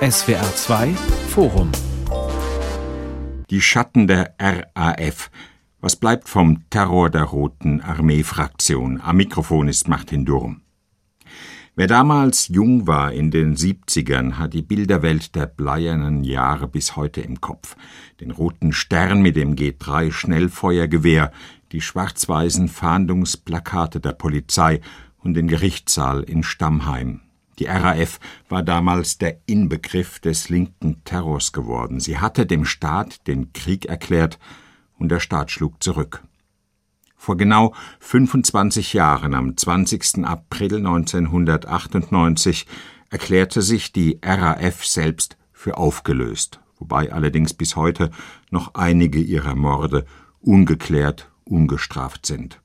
SWR 2 Forum Die Schatten der RAF. Was bleibt vom Terror der Roten Armee-Fraktion? Am Mikrofon ist Martin Durm. Wer damals jung war in den 70ern, hat die Bilderwelt der bleiernen Jahre bis heute im Kopf. Den roten Stern mit dem G3 Schnellfeuergewehr, die schwarz-weißen Fahndungsplakate der Polizei und den Gerichtssaal in Stammheim. Die RAF war damals der Inbegriff des linken Terrors geworden. Sie hatte dem Staat den Krieg erklärt und der Staat schlug zurück. Vor genau 25 Jahren, am 20. April 1998, erklärte sich die RAF selbst für aufgelöst, wobei allerdings bis heute noch einige ihrer Morde ungeklärt, ungestraft sind.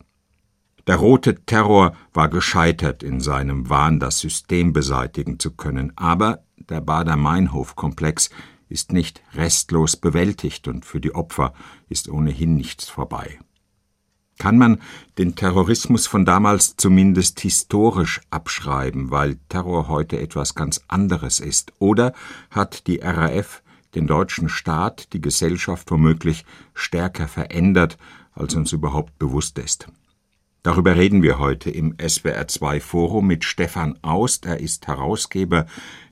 Der rote Terror war gescheitert in seinem Wahn, das System beseitigen zu können, aber der Bader-Meinhof-Komplex ist nicht restlos bewältigt und für die Opfer ist ohnehin nichts vorbei. Kann man den Terrorismus von damals zumindest historisch abschreiben, weil Terror heute etwas ganz anderes ist? Oder hat die RAF den deutschen Staat, die Gesellschaft womöglich stärker verändert, als uns überhaupt bewusst ist? Darüber reden wir heute im SWR2 Forum mit Stefan Aust. Er ist Herausgeber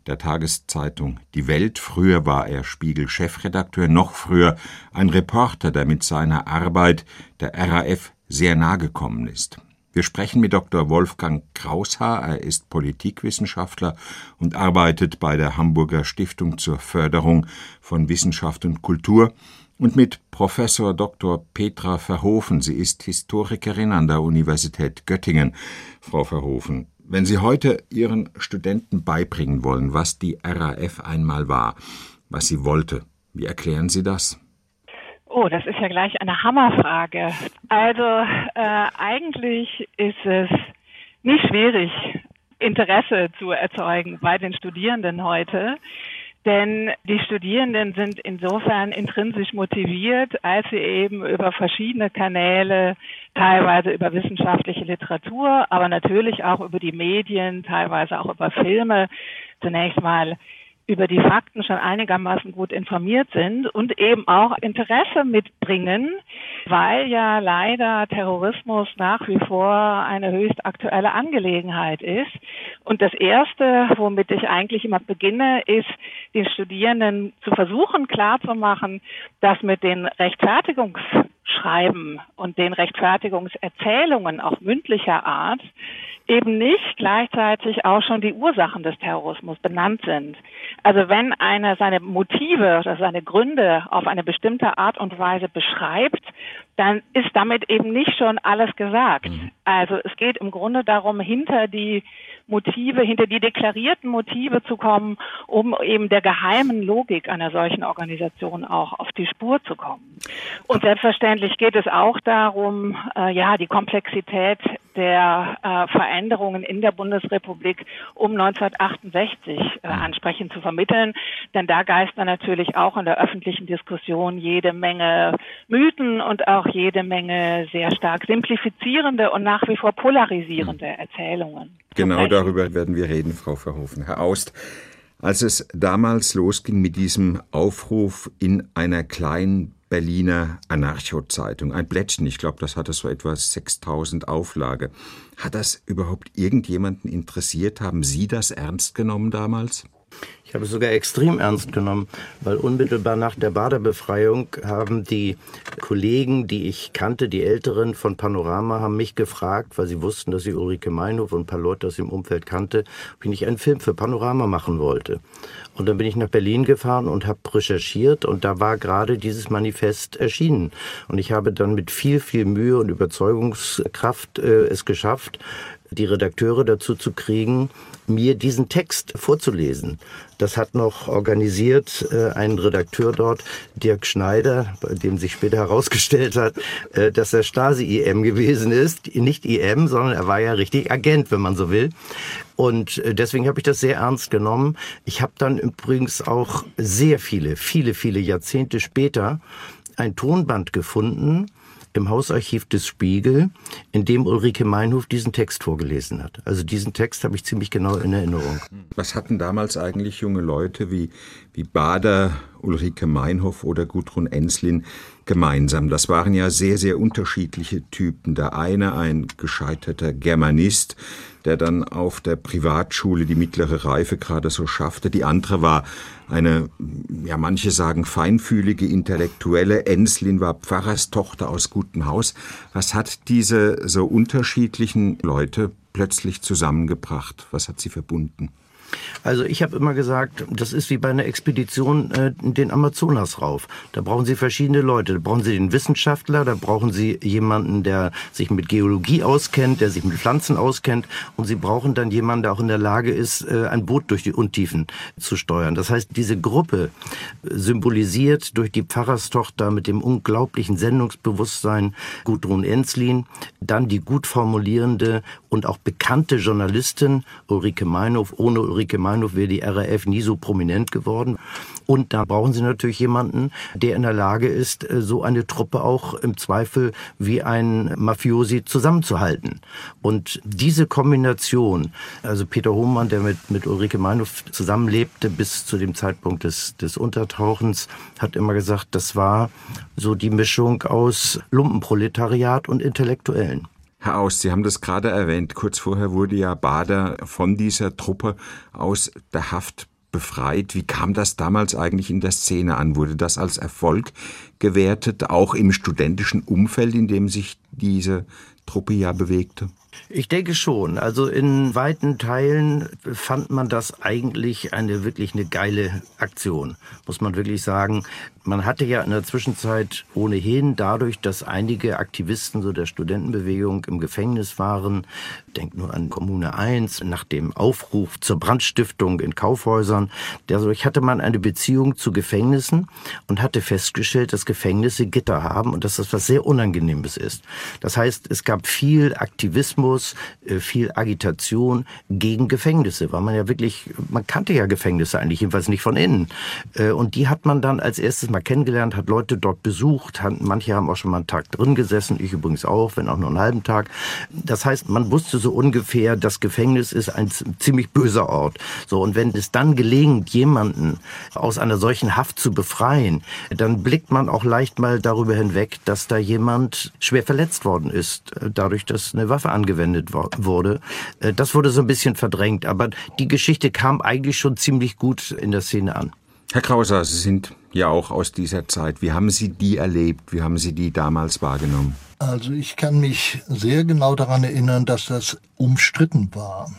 der Tageszeitung Die Welt. Früher war er Spiegel-Chefredakteur, noch früher ein Reporter, der mit seiner Arbeit der RAF sehr nahe gekommen ist. Wir sprechen mit Dr. Wolfgang Kraushaar. Er ist Politikwissenschaftler und arbeitet bei der Hamburger Stiftung zur Förderung von Wissenschaft und Kultur und mit Professor Dr. Petra Verhofen. Sie ist Historikerin an der Universität Göttingen. Frau Verhofen, wenn Sie heute Ihren Studenten beibringen wollen, was die RAF einmal war, was sie wollte, wie erklären Sie das? Oh, das ist ja gleich eine Hammerfrage. Also äh, eigentlich ist es nicht schwierig, Interesse zu erzeugen bei den Studierenden heute. Denn die Studierenden sind insofern intrinsisch motiviert, als sie eben über verschiedene Kanäle, teilweise über wissenschaftliche Literatur, aber natürlich auch über die Medien, teilweise auch über Filme, zunächst mal über die Fakten schon einigermaßen gut informiert sind und eben auch Interesse mitbringen, weil ja leider Terrorismus nach wie vor eine höchst aktuelle Angelegenheit ist. Und das Erste, womit ich eigentlich immer beginne, ist, den Studierenden zu versuchen klarzumachen, dass mit den Rechtfertigungsschreiben und den Rechtfertigungserzählungen auch mündlicher Art eben nicht gleichzeitig auch schon die Ursachen des Terrorismus benannt sind. Also wenn einer seine Motive oder seine Gründe auf eine bestimmte Art und Weise beschreibt, dann ist damit eben nicht schon alles gesagt. Mhm. Also es geht im Grunde darum, hinter die Motive, hinter die deklarierten Motive zu kommen, um eben der geheimen Logik einer solchen Organisation auch auf die Spur zu kommen. Und selbstverständlich geht es auch darum, äh, ja, die Komplexität der äh, Veränderungen in der Bundesrepublik um 1968 äh, ansprechend zu vermitteln. Denn da geistern natürlich auch in der öffentlichen Diskussion jede Menge Mythen und auch jede Menge sehr stark simplifizierende und nach wie vor polarisierende Erzählungen. Genau darüber werden wir reden, Frau Verhofen. Herr Aust, als es damals losging mit diesem Aufruf in einer kleinen Berliner Anarcho-Zeitung, ein Blättchen, ich glaube, das hatte so etwa 6000 Auflage. Hat das überhaupt irgendjemanden interessiert? Haben Sie das ernst genommen damals? Ich habe es sogar extrem ernst genommen, weil unmittelbar nach der Baderbefreiung haben die Kollegen, die ich kannte, die Älteren von Panorama, haben mich gefragt, weil sie wussten, dass ich Ulrike Meinhof und ein paar Leute aus dem Umfeld kannte, ob ich nicht einen Film für Panorama machen wollte. Und dann bin ich nach Berlin gefahren und habe recherchiert und da war gerade dieses Manifest erschienen. Und ich habe dann mit viel, viel Mühe und Überzeugungskraft äh, es geschafft, die Redakteure dazu zu kriegen, mir diesen Text vorzulesen. Das hat noch organisiert äh, ein Redakteur dort, Dirk Schneider, bei dem sich später herausgestellt hat, äh, dass er Stasi-IM gewesen ist. Nicht IM, sondern er war ja richtig Agent, wenn man so will. Und äh, deswegen habe ich das sehr ernst genommen. Ich habe dann übrigens auch sehr viele, viele, viele Jahrzehnte später ein Tonband gefunden, im Hausarchiv des Spiegel, in dem Ulrike Meinhof diesen Text vorgelesen hat. Also diesen Text habe ich ziemlich genau in Erinnerung. Was hatten damals eigentlich junge Leute wie, wie Bader, Ulrike Meinhof oder Gudrun Enslin gemeinsam? Das waren ja sehr, sehr unterschiedliche Typen. Der eine ein gescheiterter Germanist, der dann auf der Privatschule die mittlere Reife gerade so schaffte. Die andere war eine, ja manche sagen feinfühlige Intellektuelle. Enslin war Pfarrerstochter aus gutem Haus. Was hat diese so unterschiedlichen Leute plötzlich zusammengebracht? Was hat sie verbunden? Also ich habe immer gesagt, das ist wie bei einer Expedition äh, den Amazonas rauf. Da brauchen Sie verschiedene Leute. Da brauchen Sie den Wissenschaftler, da brauchen Sie jemanden, der sich mit Geologie auskennt, der sich mit Pflanzen auskennt und Sie brauchen dann jemanden, der auch in der Lage ist, äh, ein Boot durch die Untiefen zu steuern. Das heißt, diese Gruppe symbolisiert durch die Pfarrerstochter mit dem unglaublichen Sendungsbewusstsein Gudrun Enslin, dann die gut formulierende und auch bekannte Journalistin Ulrike Meinhof, ohne Ulrike Ulrike Meinhof wäre die RAF nie so prominent geworden. Und da brauchen Sie natürlich jemanden, der in der Lage ist, äh, so eine Truppe auch im Zweifel wie ein Mafiosi zusammenzuhalten. Und diese Kombination, also Peter Hohmann, der mit, mit Ulrike Meinhof zusammenlebte bis zu dem Zeitpunkt des, des Untertauchens, hat immer gesagt, das war so die Mischung aus Lumpenproletariat und Intellektuellen. Herr Aus, Sie haben das gerade erwähnt. Kurz vorher wurde ja Bader von dieser Truppe aus der Haft befreit. Wie kam das damals eigentlich in der Szene an? Wurde das als Erfolg gewertet, auch im studentischen Umfeld, in dem sich diese Truppe ja bewegte? Ich denke schon. Also in weiten Teilen fand man das eigentlich eine wirklich eine geile Aktion, muss man wirklich sagen. Man hatte ja in der Zwischenzeit ohnehin dadurch, dass einige Aktivisten so der Studentenbewegung im Gefängnis waren, denkt nur an Kommune 1, nach dem Aufruf zur Brandstiftung in Kaufhäusern, dadurch hatte man eine Beziehung zu Gefängnissen und hatte festgestellt, dass Gefängnisse Gitter haben und dass das was sehr Unangenehmes ist. Das heißt, es gab viel Aktivismus, äh, viel Agitation gegen Gefängnisse, weil man ja wirklich, man kannte ja Gefängnisse eigentlich, jedenfalls nicht von innen. Äh, und die hat man dann als erstes mal kennengelernt, hat Leute dort besucht, manche haben auch schon mal einen Tag drin gesessen, ich übrigens auch, wenn auch nur einen halben Tag. Das heißt, man wusste so ungefähr, das Gefängnis ist ein ziemlich böser Ort. So, und wenn es dann gelingt, jemanden aus einer solchen Haft zu befreien, dann blickt man auch leicht mal darüber hinweg, dass da jemand schwer verletzt worden ist, äh, dadurch, dass eine Waffe angewendet wurde. Äh, das wurde so ein bisschen verdrängt, aber die Geschichte kam eigentlich schon ziemlich gut in der Szene an. Herr Krauser, Sie sind ja auch aus dieser Zeit. Wie haben Sie die erlebt? Wie haben Sie die damals wahrgenommen? Also ich kann mich sehr genau daran erinnern, dass das umstritten war.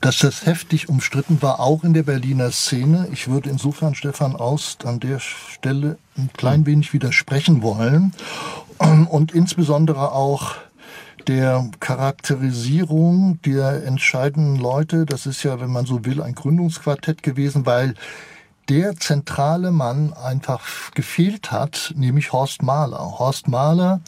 Dass das heftig umstritten war, auch in der Berliner Szene. Ich würde insofern Stefan Aust an der Stelle ein klein wenig widersprechen wollen. Und insbesondere auch der Charakterisierung der entscheidenden Leute. Das ist ja, wenn man so will, ein Gründungsquartett gewesen, weil der zentrale Mann einfach gefehlt hat, nämlich Horst Mahler. Horst Mahler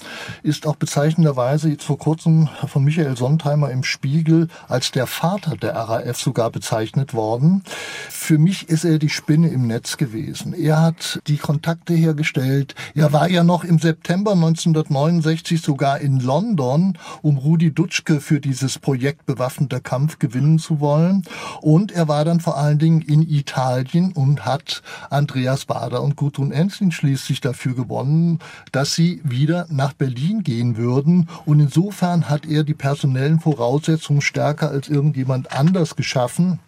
ist auch bezeichnenderweise jetzt vor kurzem von Michael Sontheimer im Spiegel als der Vater der RAF sogar bezeichnet worden. Für mich ist er die Spinne im Netz gewesen. Er hat die Kontakte hergestellt. Er war ja noch im September 1969 sogar in London, um Rudi Dutschke für dieses Projekt bewaffneter Kampf gewinnen zu wollen. Und er war dann vor allen Dingen in Italien und hat Andreas Bader und Gudrun Enslin schließlich dafür gewonnen, dass sie wieder nach Berlin gehen würden. Und insofern hat er die personellen Voraussetzungen stärker als irgendjemand anders geschaffen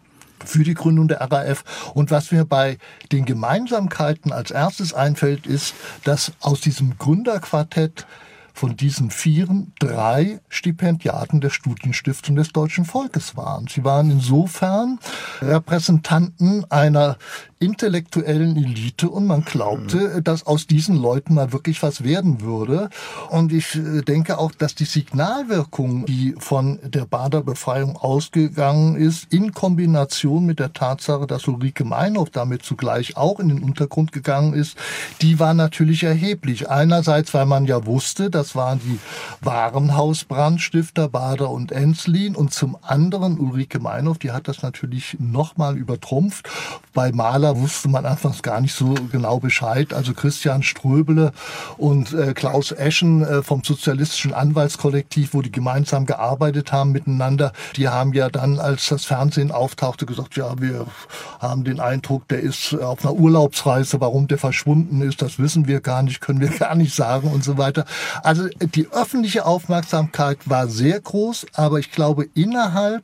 für die Gründung der RAF. Und was mir bei den Gemeinsamkeiten als erstes einfällt, ist, dass aus diesem Gründerquartett von diesen Vieren drei Stipendiaten der Studienstiftung des deutschen Volkes waren. Sie waren insofern Repräsentanten einer intellektuellen Elite und man glaubte, mhm. dass aus diesen Leuten mal wirklich was werden würde. Und ich äh, denke auch, dass die Signalwirkung, die von der Bader Befreiung ausgegangen ist, in Kombination mit der Tatsache, dass Ulrike Meinhof damit zugleich auch in den Untergrund gegangen ist, die war natürlich erheblich. Einerseits, weil man ja wusste, das waren die Warenhausbrandstifter Bader und Enslin und zum anderen Ulrike Meinhof, die hat das natürlich nochmal übertrumpft. Bei Maler wusste man anfangs gar nicht so genau Bescheid. Also Christian Ströbele und äh, Klaus Eschen äh, vom Sozialistischen Anwaltskollektiv, wo die gemeinsam gearbeitet haben miteinander, die haben ja dann, als das Fernsehen auftauchte, gesagt, ja, wir haben den Eindruck, der ist auf einer Urlaubsreise. Warum der verschwunden ist, das wissen wir gar nicht, können wir gar nicht sagen und so weiter. Also die öffentliche Aufmerksamkeit war sehr groß, aber ich glaube, innerhalb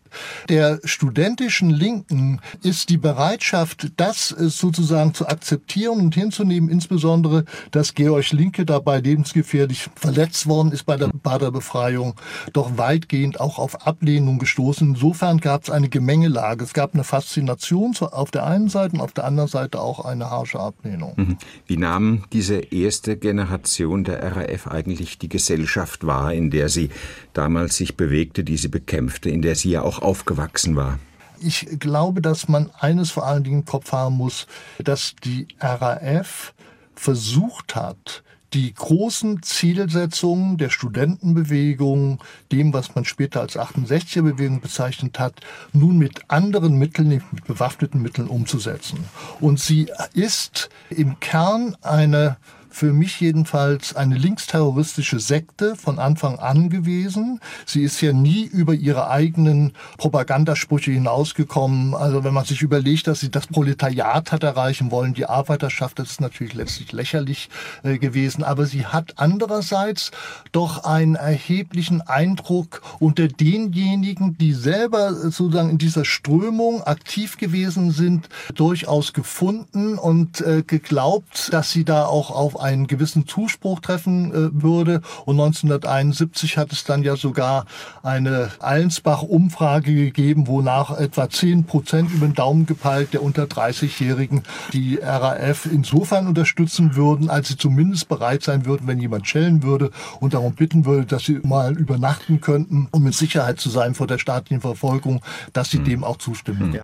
der studentischen Linken ist die Bereitschaft, das sozusagen zu akzeptieren und hinzunehmen, insbesondere, dass Georg Linke dabei lebensgefährlich verletzt worden ist bei der Baderbefreiung, doch weitgehend auch auf Ablehnung gestoßen. Insofern gab es eine Gemengelage. Es gab eine Faszination auf der einen Seite und auf der anderen Seite auch eine harsche Ablehnung. Mhm. Wie nahm diese erste Generation der RAF eigentlich die Gesellschaft wahr, in der sie damals sich bewegte, die sie bekämpfte, in der sie ja auch aufgewachsen war? Ich glaube, dass man eines vor allen Dingen im Kopf haben muss, dass die RAF versucht hat, die großen Zielsetzungen der Studentenbewegung, dem, was man später als 68er-Bewegung bezeichnet hat, nun mit anderen Mitteln, mit bewaffneten Mitteln umzusetzen. Und sie ist im Kern eine für mich jedenfalls eine linksterroristische Sekte von Anfang an gewesen. Sie ist ja nie über ihre eigenen Propagandasprüche hinausgekommen. Also wenn man sich überlegt, dass sie das Proletariat hat erreichen wollen, die Arbeiterschaft, das ist natürlich letztlich lächerlich äh, gewesen. Aber sie hat andererseits doch einen erheblichen Eindruck unter denjenigen, die selber sozusagen in dieser Strömung aktiv gewesen sind, durchaus gefunden und äh, geglaubt, dass sie da auch auf einen gewissen Zuspruch treffen äh, würde. Und 1971 hat es dann ja sogar eine Allensbach-Umfrage gegeben, wonach etwa 10 Prozent über den Daumen gepeilt der unter 30-Jährigen die RAF insofern unterstützen würden, als sie zumindest bereit sein würden, wenn jemand schellen würde und darum bitten würde, dass sie mal übernachten könnten, um mit Sicherheit zu sein vor der staatlichen Verfolgung, dass sie hm. dem auch zustimmen. Ja.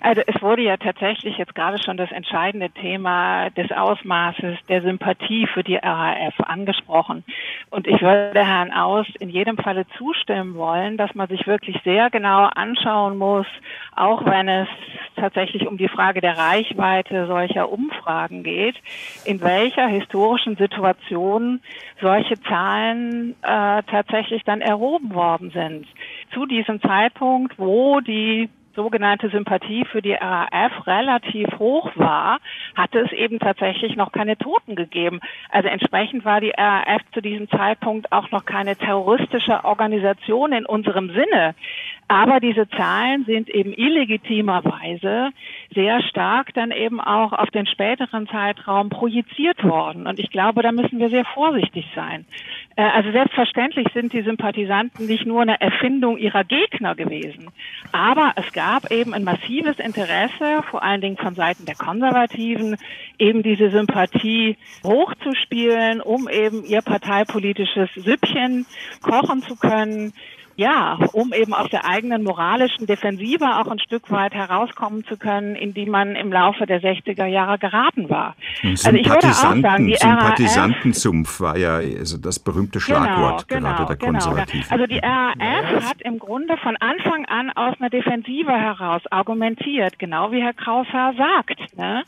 Also es wurde ja tatsächlich jetzt gerade schon das entscheidende Thema des Ausmaßes der Sympathie für die RAF angesprochen. Und ich würde Herrn Aus in jedem Falle zustimmen wollen, dass man sich wirklich sehr genau anschauen muss, auch wenn es tatsächlich um die Frage der Reichweite solcher Umfragen geht, in welcher historischen Situation solche Zahlen äh, tatsächlich dann erhoben worden sind. Zu diesem Zeitpunkt, wo die sogenannte Sympathie für die RAF relativ hoch war, hatte es eben tatsächlich noch keine Toten gegeben. Also entsprechend war die RAF zu diesem Zeitpunkt auch noch keine terroristische Organisation in unserem Sinne. Aber diese Zahlen sind eben illegitimerweise sehr stark dann eben auch auf den späteren Zeitraum projiziert worden. Und ich glaube, da müssen wir sehr vorsichtig sein. Äh, also selbstverständlich sind die Sympathisanten nicht nur eine Erfindung ihrer Gegner gewesen. Aber es gab eben ein massives Interesse, vor allen Dingen von Seiten der Konservativen, eben diese Sympathie hochzuspielen, um eben ihr parteipolitisches Süppchen kochen zu können ja, um eben aus der eigenen moralischen Defensive auch ein Stück weit herauskommen zu können, in die man im Laufe der 60er Jahre geraten war. Also ich würde auch sagen, die Sympathisantensumpf war ja also das berühmte genau, Schlagwort genau, gerade der genau, Konservativen. Also die RAF hat im Grunde von Anfang an aus einer Defensive heraus argumentiert, genau wie Herr Kraushaar sagt. Ne?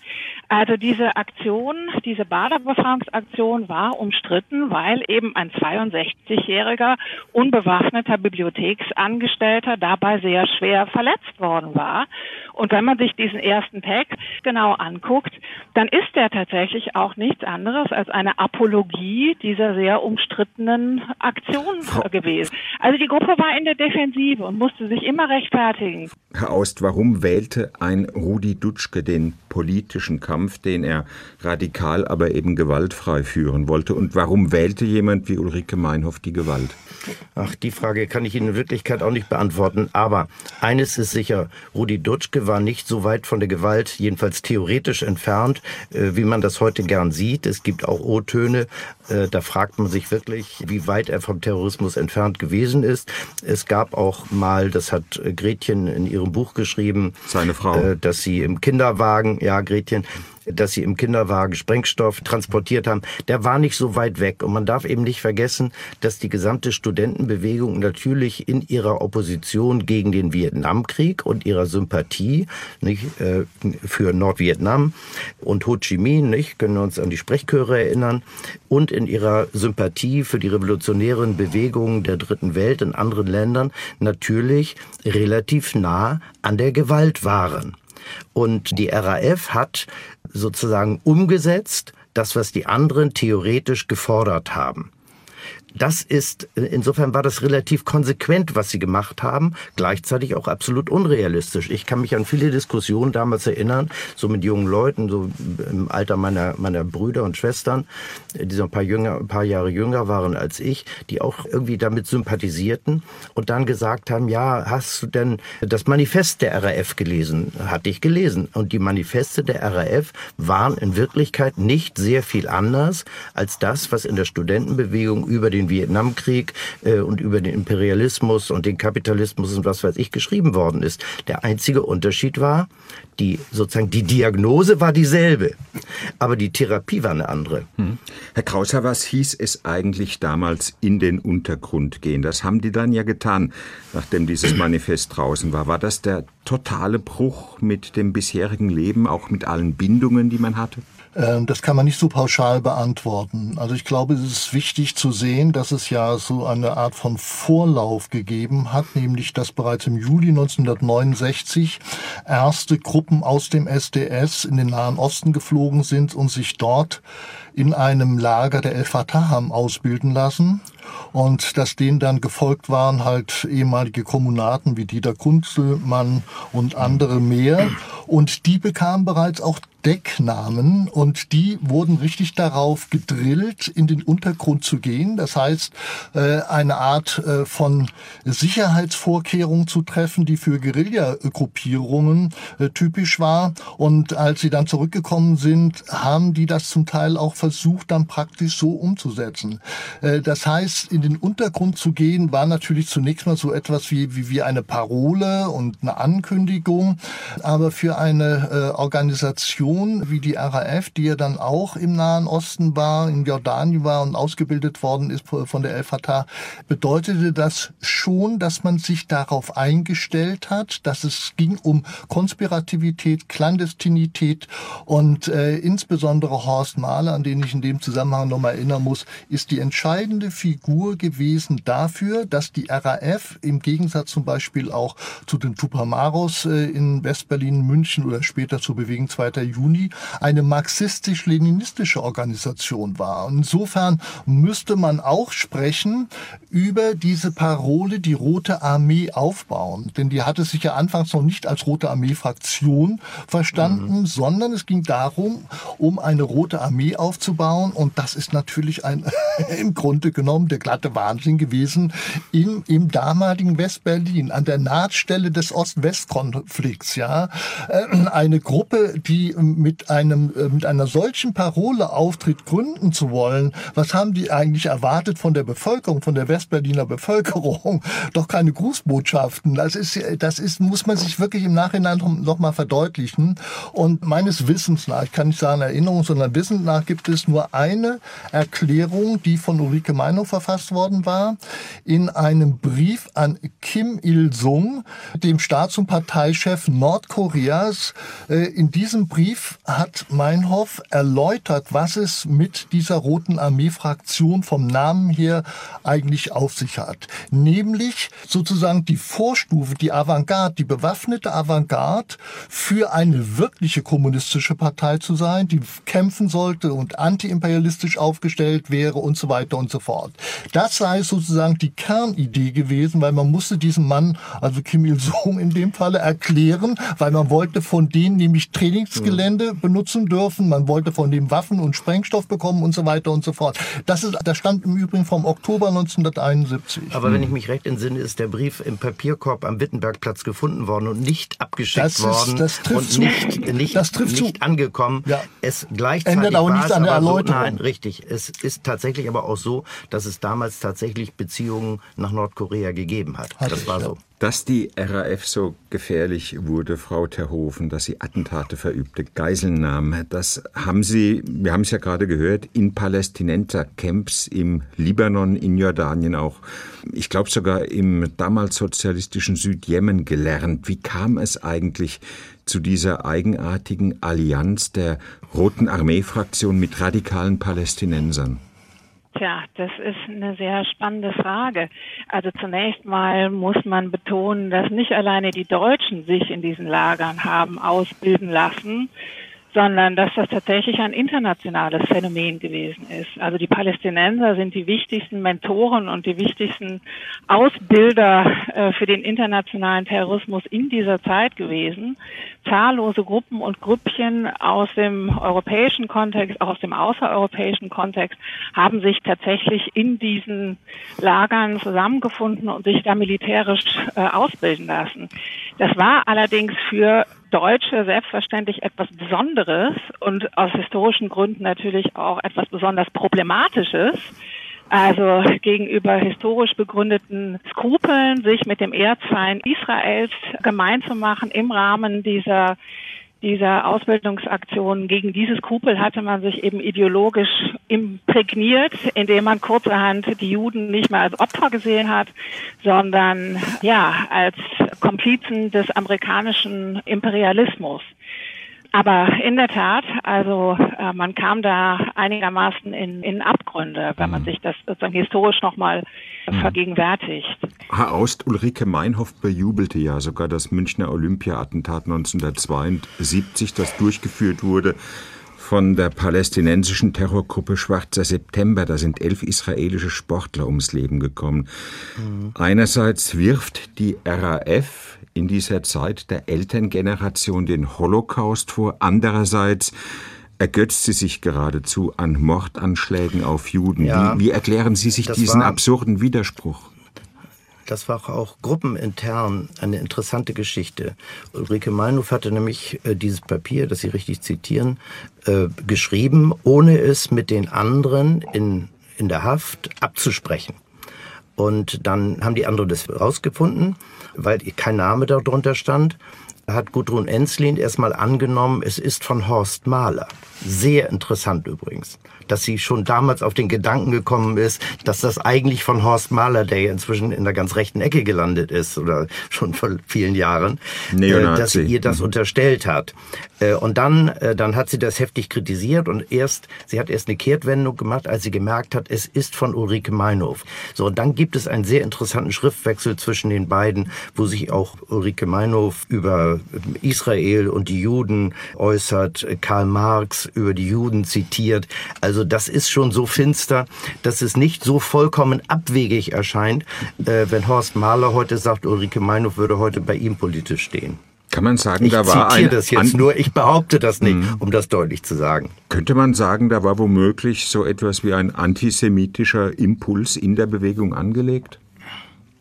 Also diese Aktion, diese Baderbefragungsaktion war umstritten, weil eben ein 62-jähriger unbewaffneter Bibliotheksangestellter dabei sehr schwer verletzt worden war. Und wenn man sich diesen ersten Text genau anguckt, dann ist der tatsächlich auch nichts anderes als eine Apologie dieser sehr umstrittenen Aktion gewesen. Also die Gruppe war in der Defensive und musste sich immer rechtfertigen. Herr Aust, warum wählte ein Rudi Dutschke den politischen Kampf, den er radikal, aber eben gewaltfrei führen wollte? Und warum wählte jemand wie Ulrike Meinhoff die Gewalt? Ach, die Frage kann ich Ihnen in Wirklichkeit auch nicht beantworten. Aber eines ist sicher, Rudi Dutschke war nicht so weit von der Gewalt, jedenfalls theoretisch entfernt, äh, wie man das heute gern sieht. Es gibt auch O-Töne, äh, da fragt man sich wirklich, wie weit er vom Terrorismus entfernt gewesen ist. Es gab auch mal, das hat Gretchen in ihrem Buch geschrieben, seine Frau, äh, dass sie im Kinderwagen, ja, Gretchen, dass sie im Kinderwagen Sprengstoff transportiert haben, der war nicht so weit weg. Und man darf eben nicht vergessen, dass die gesamte Studentenbewegung natürlich in ihrer Opposition gegen den Vietnamkrieg und ihrer Sympathie nicht, äh, für Nordvietnam und Ho Chi Minh, nicht, können wir uns an die Sprechchöre erinnern, und in ihrer Sympathie für die revolutionären Bewegungen der dritten Welt in anderen Ländern natürlich relativ nah an der Gewalt waren. Und die RAF hat sozusagen umgesetzt, das, was die anderen theoretisch gefordert haben. Das ist, insofern war das relativ konsequent, was sie gemacht haben, gleichzeitig auch absolut unrealistisch. Ich kann mich an viele Diskussionen damals erinnern, so mit jungen Leuten, so im Alter meiner, meiner Brüder und Schwestern, die so ein paar, jünger, ein paar Jahre jünger waren als ich, die auch irgendwie damit sympathisierten und dann gesagt haben, ja, hast du denn das Manifest der RAF gelesen? Hatte ich gelesen. Und die Manifeste der RAF waren in Wirklichkeit nicht sehr viel anders als das, was in der Studentenbewegung über den den Vietnamkrieg äh, und über den Imperialismus und den Kapitalismus und was weiß ich geschrieben worden ist. Der einzige Unterschied war, die sozusagen die Diagnose war dieselbe, aber die Therapie war eine andere. Hm. Herr Krauser, was hieß es eigentlich damals in den Untergrund gehen? Das haben die dann ja getan, nachdem dieses Manifest draußen war. War das der totale Bruch mit dem bisherigen Leben, auch mit allen Bindungen, die man hatte? Ähm, das kann man nicht so pauschal beantworten. Also ich glaube, es ist wichtig zu sehen, dass es ja so eine Art von Vorlauf gegeben hat, nämlich dass bereits im Juli 1969 erste Gruppen aus dem SDS in den Nahen Osten geflogen sind und sich dort in einem Lager der El Fatah haben ausbilden lassen und dass denen dann gefolgt waren halt ehemalige Kommunaten wie Dieter Kunzelmann und andere mehr und die bekamen bereits auch Decknamen und die wurden richtig darauf gedrillt, in den Untergrund zu gehen. Das heißt, äh, eine Art äh, von Sicherheitsvorkehrung zu treffen, die für Guerillagruppierungen äh, typisch war. Und als sie dann zurückgekommen sind, haben die das zum Teil auch versucht, dann praktisch so umzusetzen. Das heißt, in den Untergrund zu gehen, war natürlich zunächst mal so etwas wie, wie, wie eine Parole und eine Ankündigung. Aber für eine Organisation, Organisation wie die RAF, die ja dann auch im Nahen Osten war, in Jordanien war und ausgebildet worden ist von der El Fatah, bedeutete das schon, dass man sich darauf eingestellt hat, dass es ging um Konspirativität, Klandestinität und äh, insbesondere Horst Mahler, an den ich in dem Zusammenhang nochmal erinnern muss, ist die entscheidende Figur gewesen dafür, dass die RAF im Gegensatz zum Beispiel auch zu den Tupamaros äh, in Westberlin, München oder später zur Bewegung 2. Juni Juni eine marxistisch-leninistische Organisation war. insofern müsste man auch sprechen über diese Parole, die Rote Armee aufbauen. Denn die hatte sich ja anfangs noch nicht als Rote Armee-Fraktion verstanden, mhm. sondern es ging darum, um eine Rote Armee aufzubauen. Und das ist natürlich ein, im Grunde genommen der glatte Wahnsinn gewesen im, im damaligen Westberlin, an der Nahtstelle des Ost-West-Konflikts, ja. Äh, eine Gruppe, die mit einem, äh, mit einer solchen Parole auftritt, gründen zu wollen, was haben die eigentlich erwartet von der Bevölkerung, von der Westberliner Bevölkerung? Doch keine Grußbotschaften. Das ist, das ist, muss man sich wirklich im Nachhinein noch mal verdeutlichen. Und meines Wissens nach, ich kann nicht sagen Erinnerung, sondern Wissen nach gibt es nur eine Erklärung, die von Ulrike Meinhof verfasst worden war, in einem Brief an Kim Il-sung, dem Staats- und Parteichef Nordkoreas. Äh, in diesem Brief hat Meinhof erläutert, was es mit dieser Roten Armee-Fraktion vom Namen her eigentlich auf sich hat. Nämlich sozusagen die Vorstufe, die Avantgarde, die bewaffnete Avantgarde für eine wirkliche kommunistische Partei zu sein, die kämpfen sollte und antiimperialistisch aufgestellt wäre und so weiter und so fort. Das sei sozusagen die Kernidee gewesen, weil man musste diesem Mann, also Kim Il-sung in dem Falle, erklären, weil man wollte von denen nämlich Trainingsgelände Gelände benutzen dürfen. Man wollte von dem Waffen und Sprengstoff bekommen und so weiter und so fort. Das ist, das stand im Übrigen vom Oktober 1971. Aber wenn ich mich recht entsinne, ist der Brief im Papierkorb am Wittenbergplatz gefunden worden und nicht abgeschickt das ist, worden das trifft und zu. nicht, nicht, das trifft nicht zu. angekommen. Ja. Es gleichzeitig Ändert auch nichts an der Erläuterung. So, nein, richtig. Es ist tatsächlich aber auch so, dass es damals tatsächlich Beziehungen nach Nordkorea gegeben hat. hat das war ja. so. Dass die RAF so gefährlich wurde, Frau Terhofen, dass sie Attentate verübte, Geiseln nahm, das haben Sie, wir haben es ja gerade gehört, in Palästinenser-Camps im Libanon, in Jordanien auch, ich glaube sogar im damals sozialistischen Südjemen gelernt. Wie kam es eigentlich zu dieser eigenartigen Allianz der Roten Armee-Fraktion mit radikalen Palästinensern? Tja, das ist eine sehr spannende Frage. Also zunächst mal muss man betonen, dass nicht alleine die Deutschen sich in diesen Lagern haben ausbilden lassen, sondern dass das tatsächlich ein internationales Phänomen gewesen ist. Also die Palästinenser sind die wichtigsten Mentoren und die wichtigsten Ausbilder äh, für den internationalen Terrorismus in dieser Zeit gewesen. Zahllose Gruppen und Grüppchen aus dem europäischen Kontext, auch aus dem außereuropäischen Kontext, haben sich tatsächlich in diesen Lagern zusammengefunden und sich da militärisch äh, ausbilden lassen. Das war allerdings für Deutsche selbstverständlich etwas Besonderes und aus historischen Gründen natürlich auch etwas besonders Problematisches. Also gegenüber historisch begründeten Skrupeln, sich mit dem Erzfeind Israels gemein zu machen im Rahmen dieser dieser Ausbildungsaktion gegen dieses Skrupel hatte man sich eben ideologisch imprägniert, indem man kurzerhand die Juden nicht mehr als Opfer gesehen hat, sondern ja als Komplizen des amerikanischen Imperialismus. Aber in der Tat, also äh, man kam da einigermaßen in, in Abgründe, wenn man mhm. sich das sozusagen historisch nochmal mhm. vergegenwärtigt. Herr Aust, Ulrike Meinhoff bejubelte ja sogar das Münchner Olympia-Attentat 1972, das durchgeführt wurde von der palästinensischen Terrorgruppe Schwarzer September. Da sind elf israelische Sportler ums Leben gekommen. Mhm. Einerseits wirft die RAF in dieser Zeit der Elterngeneration den Holocaust vor. Andererseits ergötzt sie sich geradezu an Mordanschlägen auf Juden. Ja, wie, wie, erklären Sie sich diesen war, absurden Widerspruch? Das war auch gruppenintern eine interessante Geschichte. Ulrike Meinhof hatte nämlich äh, dieses Papier, das Sie richtig zitieren, äh, geschrieben, ohne es mit den anderen in, in der Haft abzusprechen. Und dann haben die anderen das rausgefunden, weil kein Name darunter stand. Hat Gudrun Enslin erstmal angenommen, es ist von Horst Mahler. Sehr interessant übrigens dass sie schon damals auf den Gedanken gekommen ist, dass das eigentlich von Horst Mahler, der ja inzwischen in der ganz rechten Ecke gelandet ist oder schon vor vielen Jahren, Neonazi. Äh, dass sie ihr das mhm. unterstellt hat. Äh, und dann, äh, dann hat sie das heftig kritisiert und erst, sie hat erst eine Kehrtwendung gemacht, als sie gemerkt hat, es ist von Ulrike Meinhof. So, und dann gibt es einen sehr interessanten Schriftwechsel zwischen den beiden, wo sich auch Ulrike Meinhof über Israel und die Juden äußert, Karl Marx über die Juden zitiert. Also also das ist schon so finster, dass es nicht so vollkommen abwegig erscheint, äh, wenn Horst Mahler heute sagt, Ulrike Meinhof würde heute bei ihm politisch stehen. Kann man sagen, ich da war ein... Ich das jetzt nur, ich behaupte das nicht, mhm. um das deutlich zu sagen. Könnte man sagen, da war womöglich so etwas wie ein antisemitischer Impuls in der Bewegung angelegt?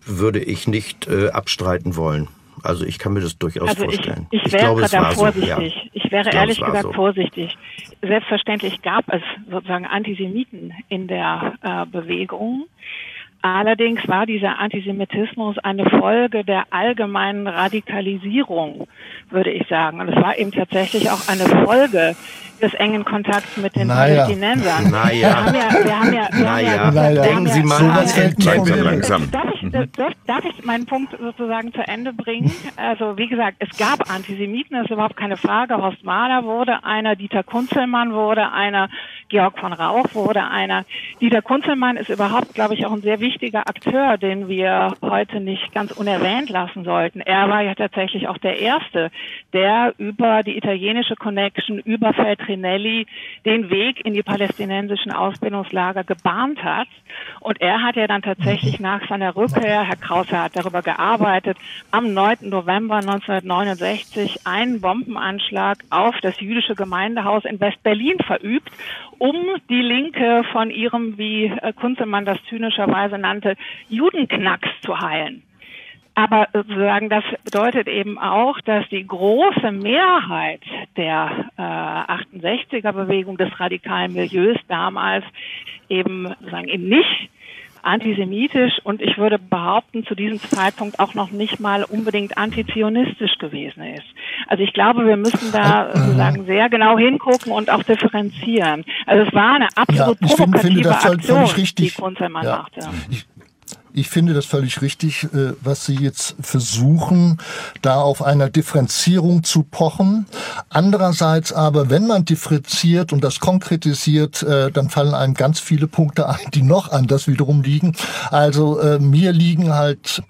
Würde ich nicht äh, abstreiten wollen. Also ich kann mir das durchaus also vorstellen. Ich, ich, ich wäre glaube, da vorsichtig. So, ja. Ich wäre ich ehrlich gesagt so. vorsichtig. Selbstverständlich gab es sozusagen Antisemiten in der äh, Bewegung. Allerdings war dieser Antisemitismus eine Folge der allgemeinen Radikalisierung, würde ich sagen. Und es war eben tatsächlich auch eine Folge des engen Kontakts mit den naja. Palästinensern. Naja. Wir haben ja, wir haben ja, wir naja. haben ja, naja. Denken Sie mal langsam, langsam. Darf ich, darf, darf ich meinen Punkt sozusagen zu Ende bringen? Also wie gesagt, es gab Antisemiten, das ist überhaupt keine Frage. Horst Mahler wurde einer, Dieter Kunzelmann wurde einer, Georg von Rauch wurde einer. Dieter Kunzelmann ist überhaupt, glaube ich, auch ein sehr wichtiger Akteur, den wir heute nicht ganz unerwähnt lassen sollten. Er war ja tatsächlich auch der Erste, der über die italienische Connection, über Feltrinelli den Weg in die palästinensischen Ausbildungslager gebahnt hat. Und er hat ja dann tatsächlich nach seiner Rückkehr, Herr Krause hat darüber gearbeitet, am 9. November 1969 einen Bombenanschlag auf das jüdische Gemeindehaus in West-Berlin verübt um die Linke von ihrem, wie Kunzelmann das zynischerweise nannte, Judenknacks zu heilen. Aber sozusagen das bedeutet eben auch, dass die große Mehrheit der äh, 68er Bewegung des radikalen Milieus damals eben sozusagen eben nicht antisemitisch und ich würde behaupten, zu diesem Zeitpunkt auch noch nicht mal unbedingt antizionistisch gewesen ist. Also ich glaube, wir müssen da sozusagen sehr genau hingucken und auch differenzieren. Also es war eine absolut ja, ich provokative finde, das Aktion, völlig richtig. die Kunzelmann Ja. machte. Ich, ich finde das völlig richtig, äh, was Sie jetzt versuchen, da auf einer Differenzierung zu pochen. Andererseits aber, wenn man differenziert und das konkretisiert, äh, dann fallen einem ganz viele Punkte ein, die noch anders wiederum liegen. Also äh, mir liegen halt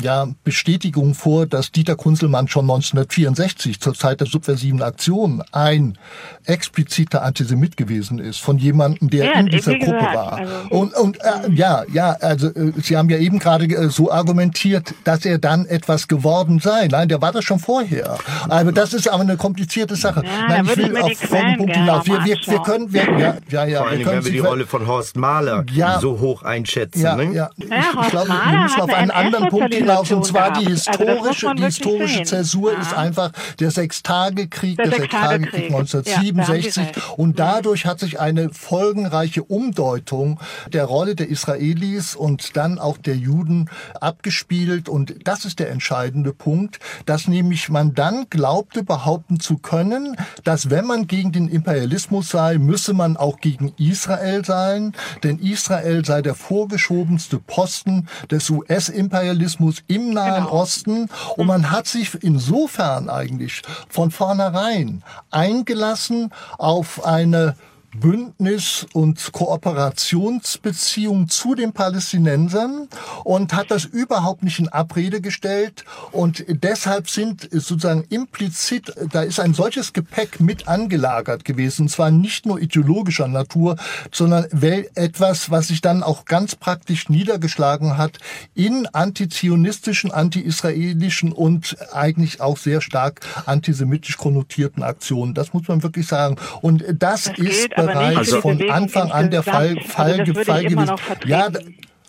ja Bestätigungen vor, dass Dieter Kunzelmann schon 1964 zur Zeit der subversiven Aktion ein expliziter Antisemit gewesen ist von jemandem, der Ja, in dieser Gruppe gesagt, war. also- und und äh, ja, ja, also äh, Sie haben ja eben gerade äh, so argumentiert, dass er dann etwas geworden sei. Nein, der war das schon vorher. Also das ist aber eine komplizierte Sache. Ja, Nein, ich will auf folgenden Punkt hinaus. Wir, wir, wir können, wir, ja, ja, ja, Vor allem, können wenn wir die Sie- Rolle von Horst Mahler Ja. so hoch einschätzen. ja, ne? ja. Ich, ich glaube, wir müssen auf eine einen anderen Punkt hinaus, und zwar die. Also historische, man die historische. Zäsur Ja. ist einfach der Sechstagekrieg, Der der Sechstagekrieg Sechstagekrieg. Ja, da haben Sie 1967. recht. und dadurch hat sich eine folgenreiche Umdeutung der Rolle der Israelis und dann auch der Juden abgespielt. Und das ist der entscheidende Punkt, dass nämlich man dann glaubte, behaupten zu können, dass wenn man gegen den Imperialismus sei, müsse man auch gegen Israel sein, denn Israel sei der vorgeschobenste Posten des US-Imperialismus im Nahen Genau. Osten. Und man hat sich insofern eigentlich von vornherein eingelassen auf eine Bündnis- und Kooperationsbeziehung zu den Palästinensern und hat das überhaupt nicht in Abrede gestellt. Und deshalb sind sozusagen implizit, da ist ein solches Gepäck mit angelagert gewesen, und zwar nicht nur ideologischer Natur, sondern etwas, was sich dann auch ganz praktisch niedergeschlagen hat in antizionistischen, anti-israelischen und eigentlich auch sehr stark antisemitisch konnotierten Aktionen. Das muss man wirklich sagen. Und das, Das ist für die von Bewegung Anfang an der Fall, insgesamt. Fall, Also das würde ich Fall immer gewesen. Ja,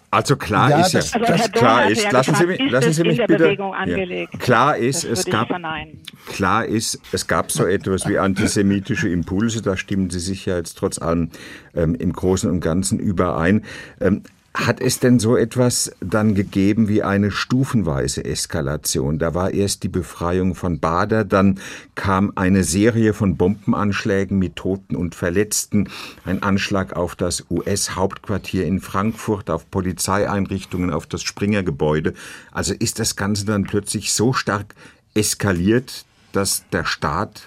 Also klar Ja, ist ja, das- Also Dohm klar ist, ja lassen Sie gefragt, mich, ist lassen es Sie mich bitte. Angelegt? Klar ist, Das es gab, klar ist, es gab so etwas wie antisemitische Impulse, da stimmen Sie sich ja jetzt trotz allem ähm, im Großen und Ganzen überein. Ähm, hat es denn so etwas dann gegeben wie eine stufenweise Eskalation? Da war erst die Befreiung von Bader, dann kam eine Serie von Bombenanschlägen mit Toten und Verletzten, ein Anschlag auf das US-Hauptquartier in Frankfurt, auf Polizeieinrichtungen, auf das Springer-Gebäude. Also ist das Ganze dann plötzlich so stark eskaliert, dass der Staat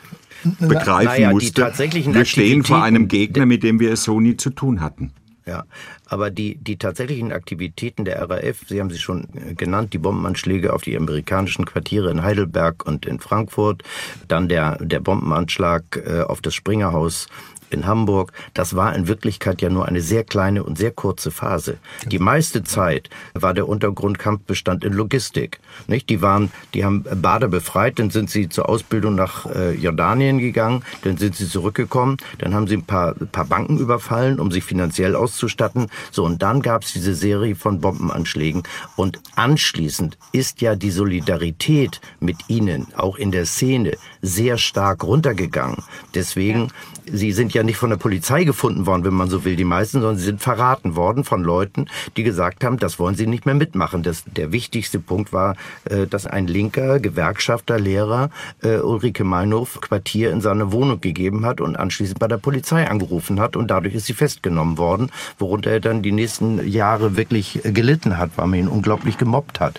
begreifen naja, musste, wir stehen vor einem Gegner, mit dem wir es so nie zu tun hatten. Ja, aber die, die tatsächlichen Aktivitäten der RAF, Sie haben sie schon äh, genannt, die Bombenanschläge auf die amerikanischen Quartiere in Heidelberg und in Frankfurt, dann der, der Bombenanschlag äh, auf das Springerhaus in Hamburg, das war in Wirklichkeit ja nur eine sehr kleine und sehr kurze Phase. Die meiste Zeit war der Untergrundkampf bestand in Logistik. Nicht? Die waren, die haben Bader befreit, dann sind sie zur Ausbildung nach äh, Jordanien gegangen, dann sind sie zurückgekommen, dann haben sie ein paar, paar Banken überfallen, um sich finanziell auszustatten. So, und dann gab es diese Serie von Bombenanschlägen. Und anschließend ist ja die Solidarität mit ihnen, auch in der Szene, sehr stark runtergegangen. Deswegen, sie sind ja nicht von der Polizei gefunden worden, wenn man so will, die meisten, sondern sie sind verraten worden von Leuten, die gesagt haben, das wollen sie nicht mehr mitmachen. Das, der wichtigste Punkt war, äh, dass ein linker Gewerkschafter, Lehrer äh, Ulrike Meinhof Quartier in seine Wohnung gegeben hat und anschließend bei der Polizei angerufen hat und dadurch ist sie festgenommen worden, worunter er dann die nächsten Jahre wirklich äh, gelitten hat, weil man ihn unglaublich gemobbt hat.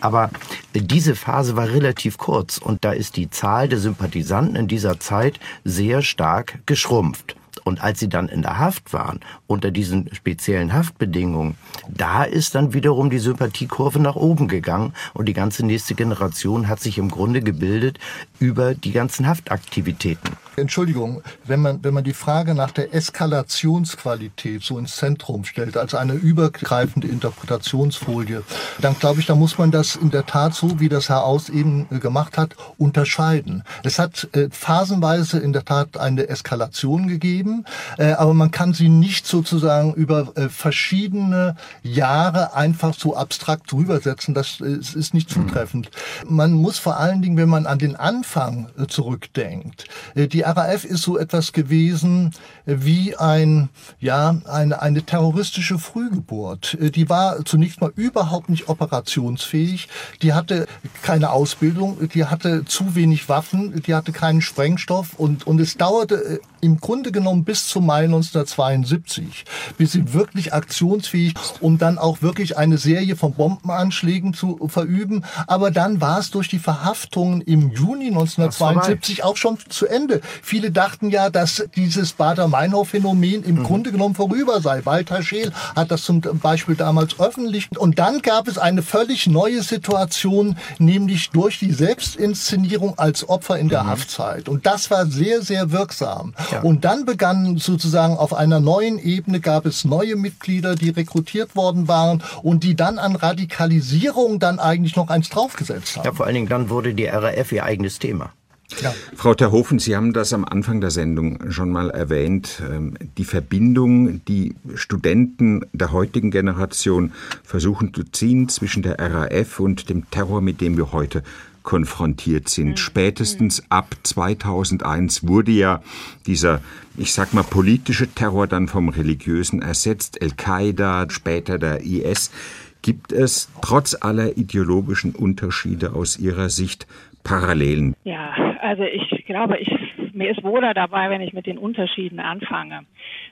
Aber diese Phase war relativ kurz und da ist die Zahl der Sympathisanten in dieser Zeit sehr stark geschrumpft. Und als sie dann in der Haft waren, unter diesen speziellen Haftbedingungen, da ist dann wiederum die Sympathiekurve nach oben gegangen und die ganze nächste Generation hat sich im Grunde gebildet über die ganzen Haftaktivitäten. Entschuldigung, wenn man, wenn man die Frage nach der Eskalationsqualität so ins Zentrum stellt, als eine übergreifende Interpretationsfolie, dann glaube ich, da muss man das in der Tat so, wie das Herr Aus eben äh, gemacht hat, unterscheiden. Es hat äh, phasenweise in der Tat eine Eskalation gegeben, äh, aber man kann sie nicht sozusagen über äh, verschiedene Jahre einfach so abstrakt drüber setzen. Das äh, ist nicht zutreffend. Man muss vor allen Dingen, wenn man an den Anfang äh, zurückdenkt, die RAF ist so etwas gewesen wie ein, ja, eine, eine terroristische Frühgeburt. Die war zunächst mal überhaupt nicht operationsfähig. Die hatte keine Ausbildung, die hatte zu wenig Waffen, die hatte keinen Sprengstoff und, und es dauerte im Grunde genommen bis zum Mai 1972, bis sie wirklich aktionsfähig, um dann auch wirklich eine Serie von Bombenanschlägen zu verüben. Aber dann war es durch die Verhaftungen im Juni 1972 auch schon zu Ende. Viele dachten ja, dass dieses Bader-Meinhof-Phänomen im mhm. Grunde genommen vorüber sei. Walter Scheel hat das zum Beispiel damals öffentlich. Und dann gab es eine völlig neue Situation, nämlich durch die Selbstinszenierung als Opfer in der mhm. Haftzeit. Und das war sehr, sehr wirksam. Ja. Und dann begann sozusagen auf einer neuen Ebene gab es neue Mitglieder, die rekrutiert worden waren und die dann an Radikalisierung dann eigentlich noch eins draufgesetzt haben. Ja, vor allen Dingen dann wurde die RAF ihr eigenes Thema. Ja. Frau Terhofen, Sie haben das am Anfang der Sendung schon mal erwähnt. Ähm, die Verbindung, die Studenten der heutigen Generation versuchen zu ziehen zwischen der RAF und dem Terror, mit dem wir heute konfrontiert sind. Mhm. Spätestens ab 2001 wurde ja dieser, ich sag mal, politische Terror dann vom religiösen ersetzt. Al-Qaida, später der IS. Gibt es trotz aller ideologischen Unterschiede aus Ihrer Sicht Parallelen? Ja, also ich glaube, ich, mir ist wohler dabei, wenn ich mit den Unterschieden anfange.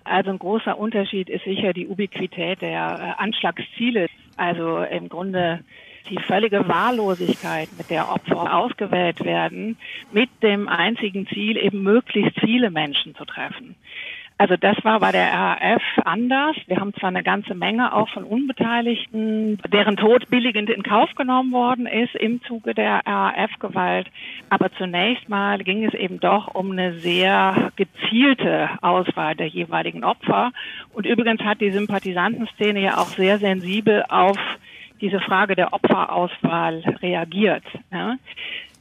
Also ein großer Unterschied ist sicher die Ubiquität der äh, Anschlagsziele. Also im Grunde die völlige Wahllosigkeit, mit der Opfer ausgewählt werden, mit dem einzigen Ziel, eben möglichst viele Menschen zu treffen. Also das war bei der RAF anders. Wir haben zwar eine ganze Menge auch von Unbeteiligten, deren Tod billigend in Kauf genommen worden ist im Zuge der RAF-Gewalt, aber zunächst mal ging es eben doch um eine sehr gezielte Auswahl der jeweiligen Opfer. Und übrigens hat die Sympathisantenszene ja auch sehr sensibel auf diese Frage der Opferauswahl reagiert. Ja.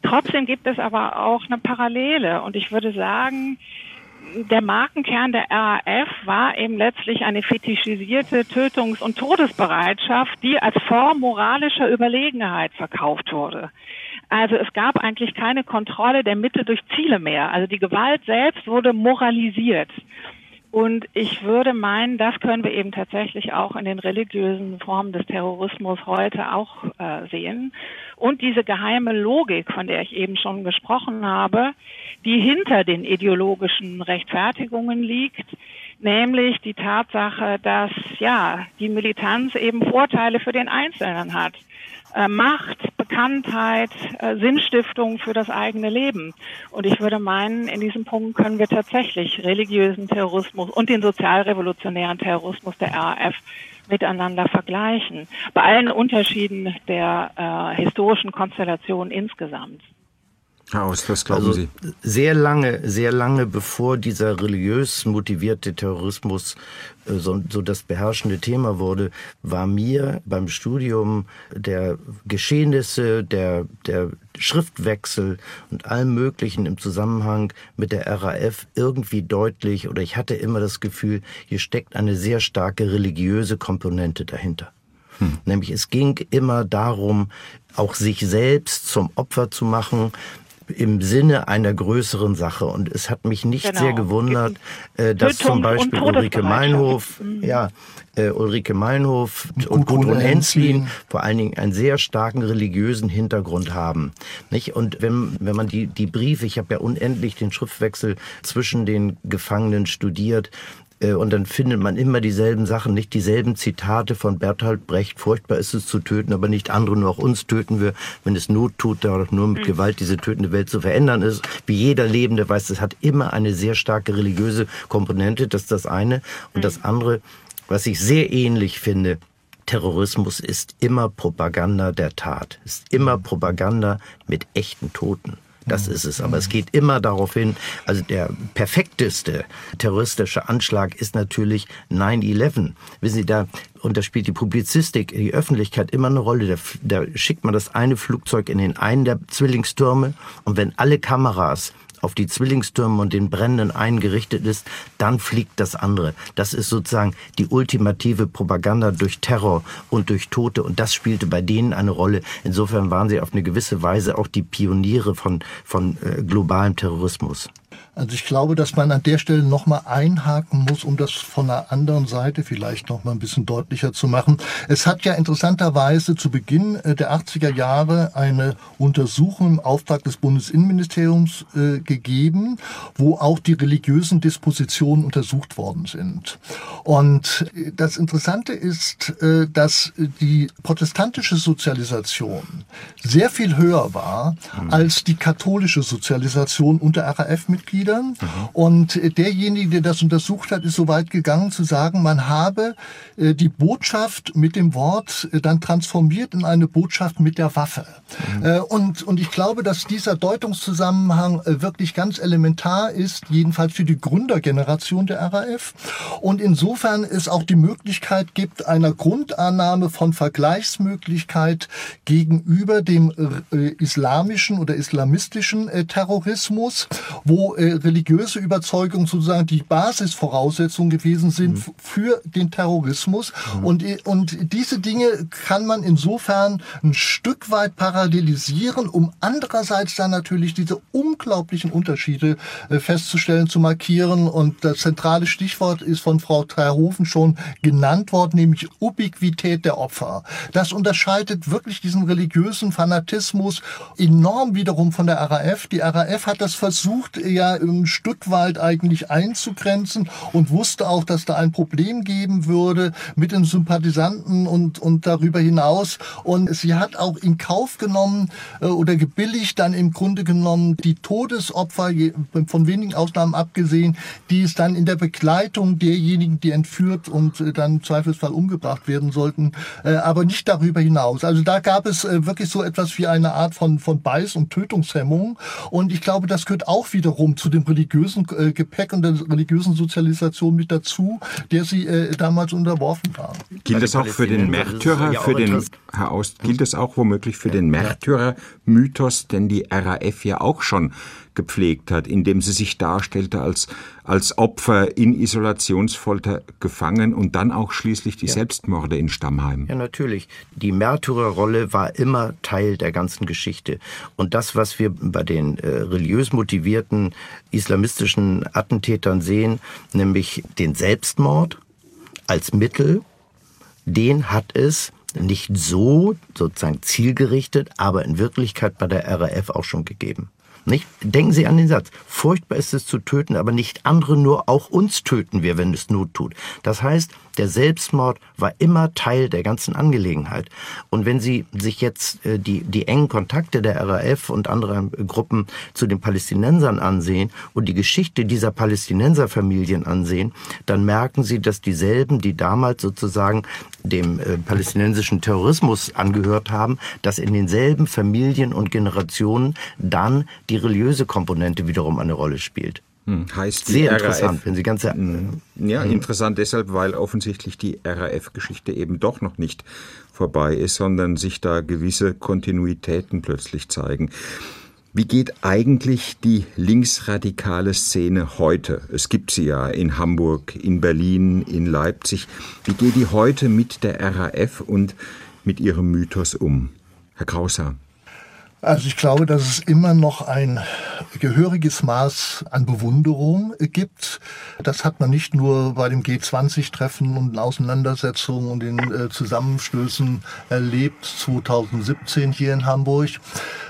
Trotzdem gibt es aber auch eine Parallele und ich würde sagen, der Markenkern der RAF war eben letztlich eine fetischisierte Tötungs- und Todesbereitschaft, die als Form moralischer Überlegenheit verkauft wurde. Also es gab eigentlich keine Kontrolle der Mitte durch Ziele mehr. Also die Gewalt selbst wurde moralisiert. Und ich würde meinen, das können wir eben tatsächlich auch in den religiösen Formen des Terrorismus heute auch äh, sehen. Und diese geheime Logik, von der ich eben schon gesprochen habe, die hinter den ideologischen Rechtfertigungen liegt, nämlich die Tatsache, dass ja die Militanz eben Vorteile für den Einzelnen hat. Äh, Macht, Bekanntheit, äh, Sinnstiftung für das eigene Leben. Und ich würde meinen, in diesem Punkt können wir tatsächlich religiösen Terrorismus und den sozialrevolutionären Terrorismus der RAF miteinander vergleichen. Bei allen Unterschieden der äh, historischen Konstellation insgesamt. Aus, was glauben also, Sie? Sehr lange, sehr lange bevor dieser religiös motivierte Terrorismus äh, so, so das beherrschende Thema wurde, war mir beim Studium der Geschehnisse, der, der Schriftwechsel und allem Möglichen im Zusammenhang mit der RAF irgendwie deutlich oder ich hatte immer das Gefühl, hier steckt eine sehr starke religiöse Komponente dahinter. Hm. Nämlich es ging immer darum, auch sich selbst zum Opfer zu machen, im Sinne einer größeren Sache. Und es hat mich nicht genau. sehr gewundert, äh, dass zum Beispiel Ulrike Meinhof, mhm. ja, äh, Ulrike Meinhof und, und Gudrun Enslin vor allen Dingen einen sehr starken religiösen Hintergrund haben. Nicht? Und wenn, wenn man die, die Briefe, ich habe ja unendlich den Schriftwechsel zwischen den Gefangenen studiert, und dann findet man immer dieselben Sachen, nicht dieselben Zitate von Bertolt Brecht. Furchtbar ist es zu töten, aber nicht andere, nur auch uns töten wir. Wenn es Not tut, da nur mit mhm. Gewalt diese tötende Welt zu verändern ist. Wie jeder Lebende weiß, es hat immer eine sehr starke religiöse Komponente. Das ist das eine. Und das mhm. andere, was ich sehr ähnlich finde, Terrorismus ist immer Propaganda der Tat, ist immer mhm. Propaganda mit echten Toten. Das ist es. Aber es geht immer darauf hin, also der perfekteste terroristische Anschlag ist natürlich 9-11. Wissen Sie, da, und da spielt die Publizistik, die Öffentlichkeit immer eine Rolle. Da, da schickt man das eine Flugzeug in den einen der Zwillingstürme und wenn alle Kameras auf die Zwillingstürme und den Bränden eingerichtet ist, dann fliegt das andere. Das ist sozusagen die ultimative Propaganda durch Terror und durch Tote und das spielte bei denen eine Rolle. Insofern waren sie auf eine gewisse Weise auch die Pioniere von, von äh, globalem Terrorismus. Also ich glaube, dass man an der Stelle nochmal einhaken muss, um das von einer anderen Seite vielleicht nochmal ein bisschen deutlicher zu machen. Es hat ja interessanterweise zu Beginn äh, der 80er Jahre eine Untersuchung im Auftrag des Bundesinnenministeriums äh, gegeben, wo auch die religiösen Dispositionen untersucht worden sind. Und äh, das Interessante ist, äh, dass die protestantische Sozialisation sehr viel höher war mhm. als die katholische Sozialisation unter RAF-Mitgliedern Mitgliedern. Mhm. Und derjenige, der das untersucht hat, ist so weit gegangen zu sagen, man habe äh, die Botschaft mit dem Wort äh, dann transformiert in eine Botschaft mit der Waffe. Mhm. Äh, und, und ich glaube, dass dieser Deutungszusammenhang wirklich ganz elementar ist, jedenfalls für die Gründergeneration der RAF. Und insofern es auch die Möglichkeit gibt, einer Grundannahme von Vergleichsmöglichkeit gegenüber dem islamischen oder islamistischen Terrorismus, wo religiöse Überzeugung sozusagen die Basisvoraussetzung gewesen sind mhm. für den Terrorismus. Mhm. Und, und diese Dinge kann man insofern ein Stück weit parallelisieren, um andererseits dann natürlich diese unglaublichen Unterschiede äh, festzustellen, zu markieren. Und das zentrale Stichwort ist von Frau Terhofen schon genannt worden, nämlich Ubiquität der Opfer. Das unterscheidet wirklich diesen religiösen Fanatismus enorm wiederum von der RAF. Die RAF hat das versucht, ja ein Stück eigentlich einzugrenzen und wusste auch, dass da ein Problem geben würde mit den Sympathisanten und, und darüber hinaus. Und sie hat auch in Kauf genommen äh, oder gebilligt dann im Grunde genommen die Todesopfer, von wenigen Ausnahmen abgesehen, die es dann in der Begleitung derjenigen, die entführt und äh, dann im Zweifelsfall umgebracht werden sollten, äh, aber nicht darüber hinaus. Also da gab es äh, wirklich so etwas wie eine Art von, von Beiß- und Tötungshemmung. Und ich glaube, das gehört auch wiederum zu dem religiösen äh, Gepäck und der religiösen Sozialisation mit dazu, der sie äh, damals unterworfen waren. Gilt das auch für den Märtyrer, für den Herr Aust, gilt das auch womöglich für den Märtyrer-Mythos, den die RAF ja auch schon gepflegt hat, indem sie sich darstellte als, als Opfer in Isolationsfolter gefangen und dann auch schließlich die ja. Selbstmorde in Stammheim. Ja, natürlich. Die Märtyrerrolle war immer Teil der ganzen Geschichte. Und das, was wir bei den äh, religiös motivierten islamistischen Attentätern sehen, nämlich den Selbstmord als Mittel, den hat es nicht so sozusagen zielgerichtet, aber in Wirklichkeit bei der RAF auch schon gegeben. Nicht? Denken Sie an den Satz. Furchtbar ist es zu töten, aber nicht andere, nur auch uns töten wir, wenn es Not tut. Das heißt, der Selbstmord war immer Teil der ganzen Angelegenheit. Und wenn Sie sich jetzt äh, die, die engen Kontakte der RAF und anderer Gruppen zu den Palästinensern ansehen und die Geschichte dieser Palästinenserfamilien ansehen, dann merken Sie, dass dieselben, die damals sozusagen dem äh, palästinensischen Terrorismus angehört haben, dass in denselben Familien und Generationen dann die religiöse Komponente wiederum eine Rolle spielt. Hm, heißt Sehr RAF, interessant, wenn Sie ganze. Hm, ja, hm. interessant deshalb, weil offensichtlich die RAF-Geschichte eben doch noch nicht vorbei ist, sondern sich da gewisse Kontinuitäten plötzlich zeigen. Wie geht eigentlich die linksradikale Szene heute? Es gibt sie ja in Hamburg, in Berlin, in Leipzig. Wie geht die heute mit der RAF und mit ihrem Mythos um? Herr Krauser. Also ich glaube, dass es immer noch ein gehöriges Maß an Bewunderung gibt. Das hat man nicht nur bei dem G20-Treffen und Auseinandersetzungen und den äh, Zusammenstößen erlebt 2017 hier in Hamburg,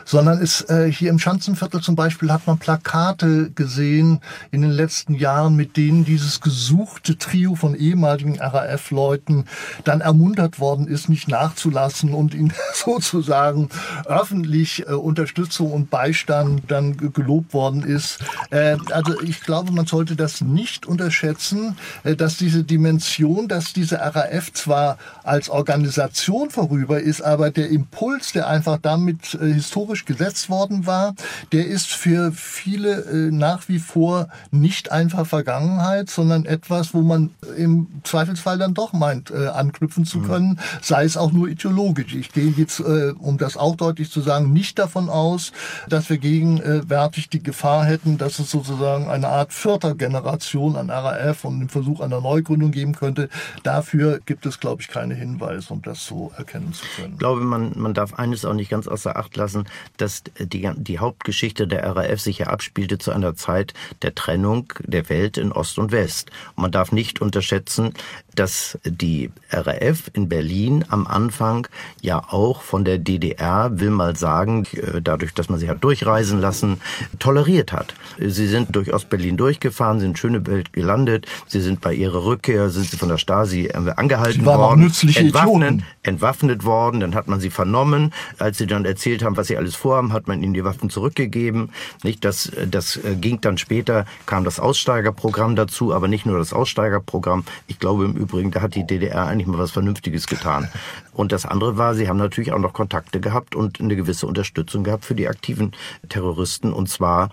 sondern ist äh, hier im Schanzenviertel zum Beispiel hat man Plakate gesehen in den letzten Jahren, mit denen dieses gesuchte Trio von ehemaligen RAF-Leuten dann ermuntert worden ist, nicht nachzulassen und ihnen sozusagen öffentlich äh, Unterstützung und Beistand dann gelobt worden ist. Äh, also ich glaube, man sollte das nicht unterschätzen, äh, dass diese Dimension, dass diese RAF zwar als Organisation vorüber ist, aber der Impuls, der einfach damit äh, historisch historisch gesetzt worden war, der ist für viele äh, nach wie vor nicht einfach Vergangenheit, sondern etwas, wo man im Zweifelsfall dann doch meint, äh, anknüpfen zu mhm. können, mhm. sei es auch nur ideologisch. Ich gehe jetzt, äh, um das auch deutlich zu sagen, nicht nicht davon aus, dass wir gegenwärtig die Gefahr hätten, dass es sozusagen eine Art vierter Generation an RAF und den Versuch einer Neugründung geben könnte. Dafür gibt es, glaube ich, keine Hinweise, um das so erkennen zu können. Ich glaube, man, man darf eines auch nicht ganz außer Acht lassen, dass die, die Hauptgeschichte der RAF sich ja abspielte zu einer Zeit der Trennung der Welt in Ost und West. Und man darf nicht unterschätzen, dass die RAF in Berlin am Anfang ja auch von der DDR, will mal sagen, äh, dadurch, dass man sie hat durchreisen lassen, toleriert hat. Sie sind durch Ostberlin durchgefahren, sind in Schöneberg gelandet, sie sind bei ihrer Rückkehr, sind sie von der Stasi äh, angehalten sie waren worden, auch nützliche entwaffnet, entwaffnet worden, dann hat man sie vernommen. Als sie dann erzählt haben, was sie alles vorhaben, hat man ihnen die Waffen zurückgegeben. Nicht, das, das äh, ging dann später, kam das Aussteigerprogramm dazu, aber nicht nur das Aussteigerprogramm. Ich glaube im Übrigen, da hat die DDR eigentlich mal was Vernünftiges getan. Und das andere war, sie haben natürlich auch noch Kontakte gehabt und eine gewisse Unterstützung gehabt für die aktiven Terroristen und zwar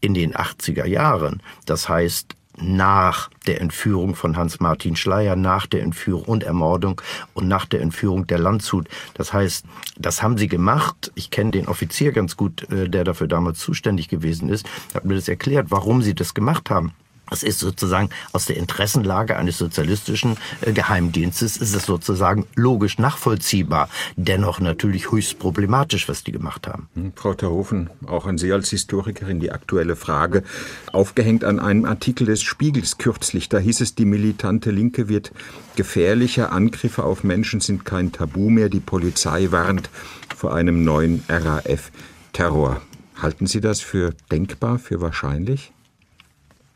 in den 80er Jahren. Das heißt, nach der Entführung von Hans-Martin Schleyer, nach der Entführung und Ermordung und nach der Entführung der Landshut. Das heißt, das haben sie gemacht. Ich kenne den Offizier ganz gut, äh, der dafür damals zuständig gewesen ist, hat mir das erklärt, warum sie das gemacht haben. Das ist sozusagen aus der Interessenlage eines sozialistischen äh, Geheimdienstes ist es sozusagen logisch nachvollziehbar. Dennoch natürlich höchst problematisch, was die gemacht haben. Hm, Frau Terhofen, auch an Sie als Historikerin die aktuelle Frage. Aufgehängt an einem Artikel des Spiegels kürzlich, da hieß es, die militante Linke wird gefährlicher, Angriffe auf Menschen sind kein Tabu mehr, die Polizei warnt vor einem neuen RAF-Terror. Halten Sie das für denkbar, für wahrscheinlich?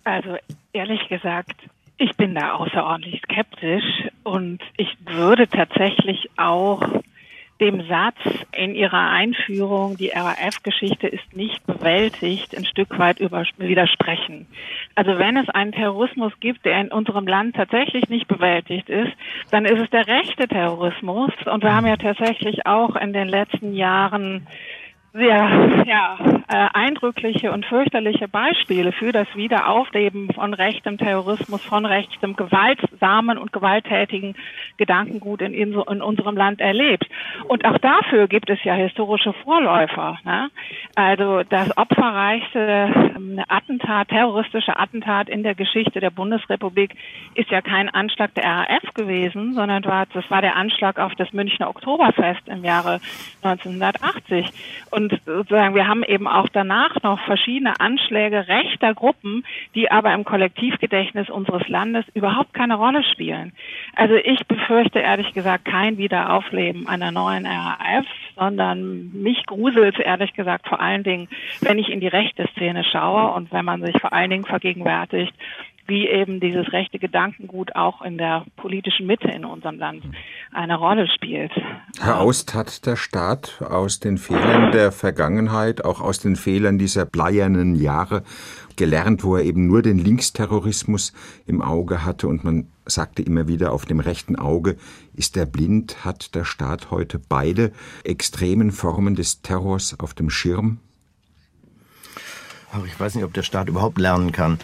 Also ehrlich gesagt, ich bin da außerordentlich skeptisch und ich würde tatsächlich auch dem Satz in ihrer Einführung, die RAF-Geschichte ist nicht bewältigt, ein Stück weit widersprechen. Also wenn es einen Terrorismus gibt, der in unserem Land tatsächlich nicht bewältigt ist, dann ist es der rechte Terrorismus. Und wir haben ja tatsächlich auch in den letzten Jahren sehr ja, äh, eindrückliche und fürchterliche Beispiele für das Wiederaufleben von rechtem Terrorismus, von rechtem gewaltsamen und gewalttätigen Gedankengut in, in, in unserem Land erlebt. Und auch dafür gibt es ja historische Vorläufer. Ne? Also das opferreichste ähm, Attentat, terroristische Attentat in der Geschichte der Bundesrepublik ist ja kein Anschlag der RAF gewesen, sondern war, das war der Anschlag auf das Münchner Oktoberfest im Jahre 1980. Und und sozusagen, wir haben eben auch danach noch verschiedene Anschläge rechter Gruppen, die aber im Kollektivgedächtnis unseres Landes überhaupt keine Rolle spielen. Also ich befürchte ehrlich gesagt kein Wiederaufleben einer neuen RAF, sondern mich gruselt ehrlich gesagt vor allen Dingen, wenn ich in die rechte Szene schaue und wenn man sich vor allen Dingen vergegenwärtigt, wie eben dieses rechte Gedankengut auch in der politischen Mitte in unserem Land eine Rolle spielt. Herr Aust, hat der Staat aus den Fehlern der Vergangenheit, auch aus den Fehlern dieser bleiernen Jahre gelernt, wo er eben nur den Linksterrorismus im Auge hatte und man sagte immer wieder, auf dem rechten Auge ist er blind, hat der Staat heute beide extremen Formen des Terrors auf dem Schirm? Ich weiß nicht, ob der Staat überhaupt lernen kann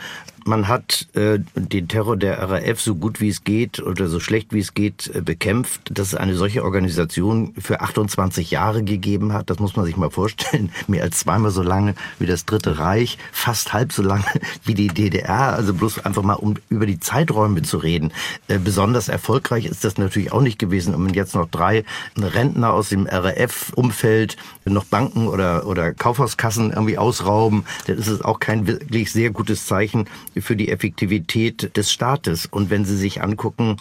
man hat äh, den Terror der RAF so gut wie es geht oder so schlecht wie es geht äh, bekämpft, dass es eine solche Organisation für 28 Jahre gegeben hat. Das muss man sich mal vorstellen. Mehr als zweimal so lange wie das Dritte Reich, fast halb so lange wie die DDR. Also bloß einfach mal, um über die Zeiträume zu reden. Äh, besonders erfolgreich ist das natürlich auch nicht gewesen. Und wenn jetzt noch drei Rentner aus dem RAF-Umfeld noch Banken oder, oder Kaufhauskassen irgendwie ausrauben, dann ist es auch kein wirklich sehr gutes Zeichen für die Effektivität des Staates. Und wenn Sie sich angucken,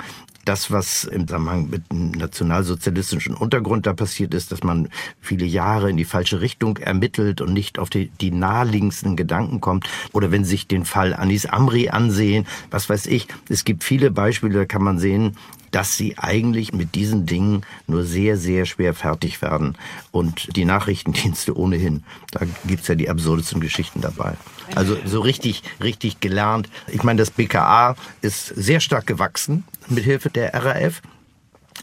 das, was im Zusammenhang mit dem nationalsozialistischen Untergrund da passiert ist, dass man viele Jahre in die falsche Richtung ermittelt und nicht auf die, die naheliegendsten Gedanken kommt. Oder wenn Sie sich den Fall Anis Amri ansehen, was weiß ich. Es gibt viele Beispiele, da kann man sehen, dass sie eigentlich mit diesen Dingen nur sehr, sehr schwer fertig werden. Und die Nachrichtendienste ohnehin, da gibt's ja die absurdesten Geschichten dabei. Also so richtig, richtig gelernt. Ich meine, das BKA ist sehr stark gewachsen mit Hilfe der RAF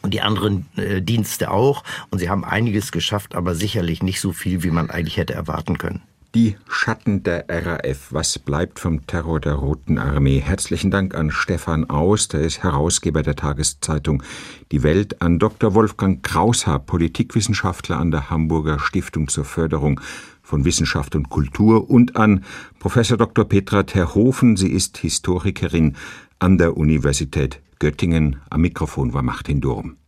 und die anderen äh, Dienste auch. Und sie haben einiges geschafft, aber sicherlich nicht so viel, wie man eigentlich hätte erwarten können. Die Schatten der RAF. Was bleibt vom Terror der Roten Armee? Herzlichen Dank an Stefan Aus, der ist Herausgeber der Tageszeitung Die Welt, an Dr. Wolfgang Kraushaar, Politikwissenschaftler an der Hamburger Stiftung zur Förderung von Wissenschaft und Kultur und an Professor Dr. Petra Terhofen. Sie ist Historikerin an der Universität Göttingen. Am Mikrofon war Martin Durm.